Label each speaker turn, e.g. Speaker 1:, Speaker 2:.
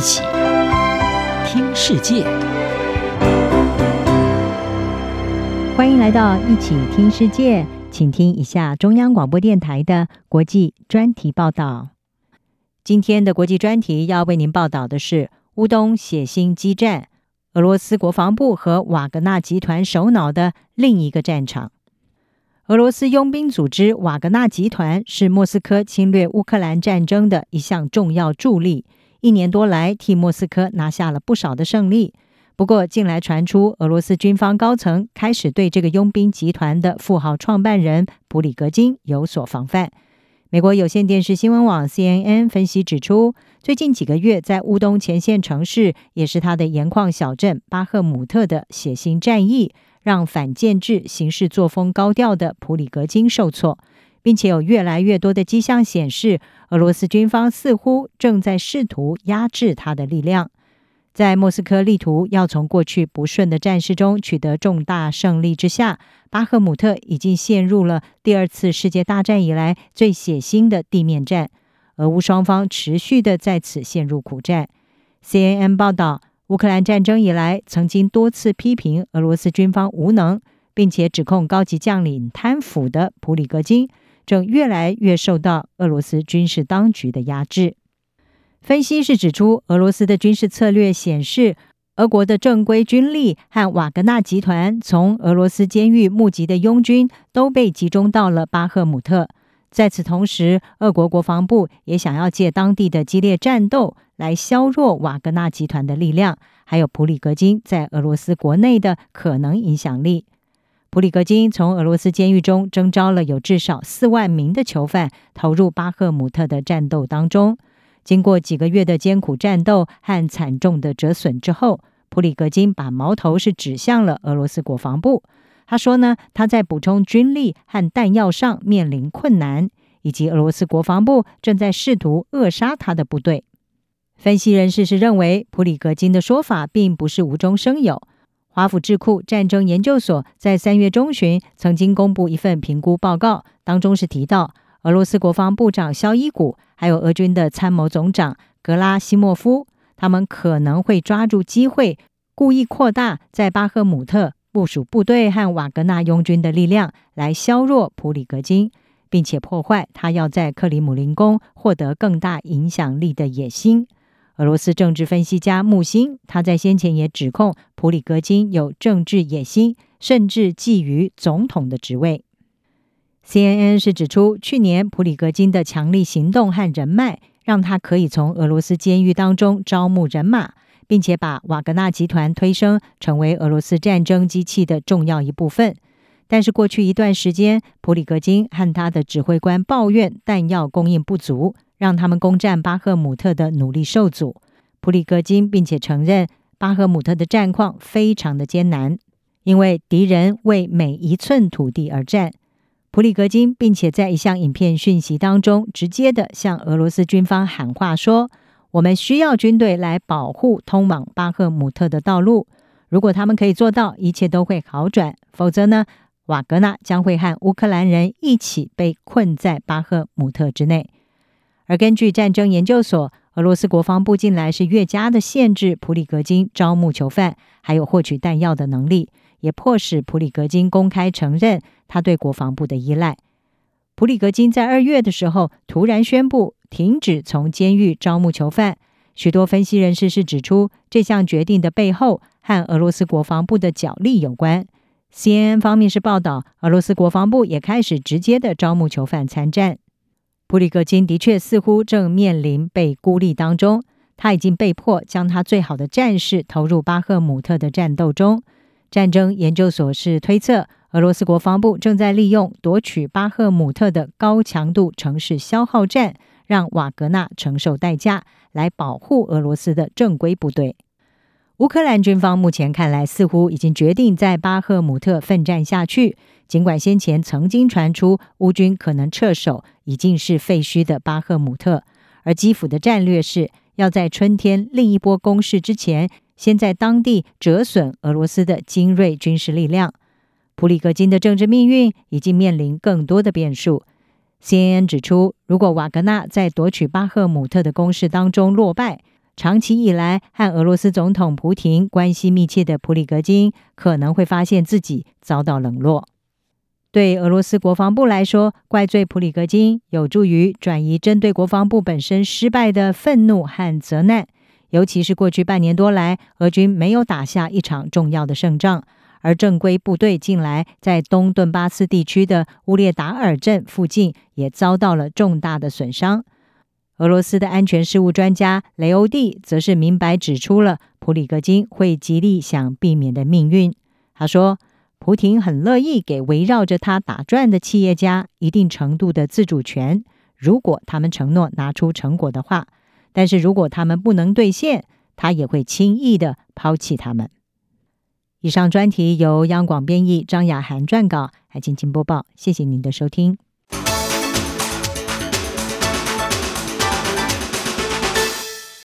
Speaker 1: 一起听世界，
Speaker 2: 欢迎来到一起听世界，请听一下中央广播电台的国际专题报道。今天的国际专题要为您报道的是乌东血腥激战，俄罗斯国防部和瓦格纳集团首脑的另一个战场。俄罗斯佣兵组织瓦格纳集团是莫斯科侵略乌克兰战争的一项重要助力，一年多来替莫斯科拿下了不少的胜利。不过，近来传出俄罗斯军方高层开始对这个佣兵集团的富豪创办人普里格金有所防范。美国有线电视新闻网 CNN 分析指出，最近几个月在乌东前线城市，也是他的盐矿小镇巴赫姆特的血腥战役。让反建制、行事作风高调的普里格金受挫，并且有越来越多的迹象显示，俄罗斯军方似乎正在试图压制他的力量。在莫斯科力图要从过去不顺的战事中取得重大胜利之下，巴赫姆特已经陷入了第二次世界大战以来最血腥的地面战，俄乌双方持续的在此陷入苦战。CNN 报道。乌克兰战争以来，曾经多次批评俄罗斯军方无能，并且指控高级将领贪腐的普里戈金正越来越受到俄罗斯军事当局的压制。分析是指出，俄罗斯的军事策略显示，俄国的正规军力和瓦格纳集团从俄罗斯监狱募集的佣军都被集中到了巴赫姆特。在此同时，俄国国防部也想要借当地的激烈战斗来削弱瓦格纳集团的力量，还有普里格金在俄罗斯国内的可能影响力。普里格金从俄罗斯监狱中征召了有至少四万名的囚犯，投入巴赫姆特的战斗当中。经过几个月的艰苦战斗和惨重的折损之后，普里格金把矛头是指向了俄罗斯国防部。他说呢，他在补充军力和弹药上面临困难，以及俄罗斯国防部正在试图扼杀他的部队。分析人士是认为，普里格金的说法并不是无中生有。华府智库战争研究所在三月中旬曾经公布一份评估报告，当中是提到，俄罗斯国防部长肖伊古还有俄军的参谋总长格拉西莫夫，他们可能会抓住机会，故意扩大在巴赫姆特。部署部队和瓦格纳佣军的力量来削弱普里格金，并且破坏他要在克里姆林宫获得更大影响力的野心。俄罗斯政治分析家木星，他在先前也指控普里格金有政治野心，甚至觊觎总统的职位。CNN 是指出，去年普里格金的强力行动和人脉，让他可以从俄罗斯监狱当中招募人马。并且把瓦格纳集团推升成为俄罗斯战争机器的重要一部分。但是过去一段时间，普里格金和他的指挥官抱怨弹药供应不足，让他们攻占巴赫姆特的努力受阻。普里戈金并且承认巴赫姆特的战况非常的艰难，因为敌人为每一寸土地而战。普里戈金并且在一项影片讯息当中，直接的向俄罗斯军方喊话说。我们需要军队来保护通往巴赫姆特的道路。如果他们可以做到，一切都会好转；否则呢，瓦格纳将会和乌克兰人一起被困在巴赫姆特之内。而根据战争研究所，俄罗斯国防部近来是越加的限制普里格金招募囚犯，还有获取弹药的能力，也迫使普里格金公开承认他对国防部的依赖。普里格金在二月的时候突然宣布。停止从监狱招募囚犯。许多分析人士是指出，这项决定的背后和俄罗斯国防部的角力有关。CNN 方面是报道，俄罗斯国防部也开始直接的招募囚犯参战。普里格金的确似乎正面临被孤立当中，他已经被迫将他最好的战士投入巴赫姆特的战斗中。战争研究所是推测，俄罗斯国防部正在利用夺取巴赫姆特的高强度城市消耗战。让瓦格纳承受代价来保护俄罗斯的正规部队。乌克兰军方目前看来似乎已经决定在巴赫姆特奋战下去，尽管先前曾经传出乌军可能撤守已经是废墟的巴赫姆特，而基辅的战略是要在春天另一波攻势之前，先在当地折损俄罗斯的精锐军事力量。普里戈金的政治命运已经面临更多的变数。CNN 指出，如果瓦格纳在夺取巴赫姆特的攻势当中落败，长期以来和俄罗斯总统普廷关系密切的普里格金可能会发现自己遭到冷落。对俄罗斯国防部来说，怪罪普里格金有助于转移针对国防部本身失败的愤怒和责难。尤其是过去半年多来，俄军没有打下一场重要的胜仗，而正规部队近来在东顿巴斯地区的乌列达尔镇附近也遭到了重大的损伤。俄罗斯的安全事务专家雷欧蒂则是明白指出了普里格金会极力想避免的命运。他说。普亭很乐意给围绕着他打转的企业家一定程度的自主权，如果他们承诺拿出成果的话。但是如果他们不能兑现，他也会轻易的抛弃他们。以上专题由央广编译，张雅涵撰稿，还请播报。谢谢您的收听。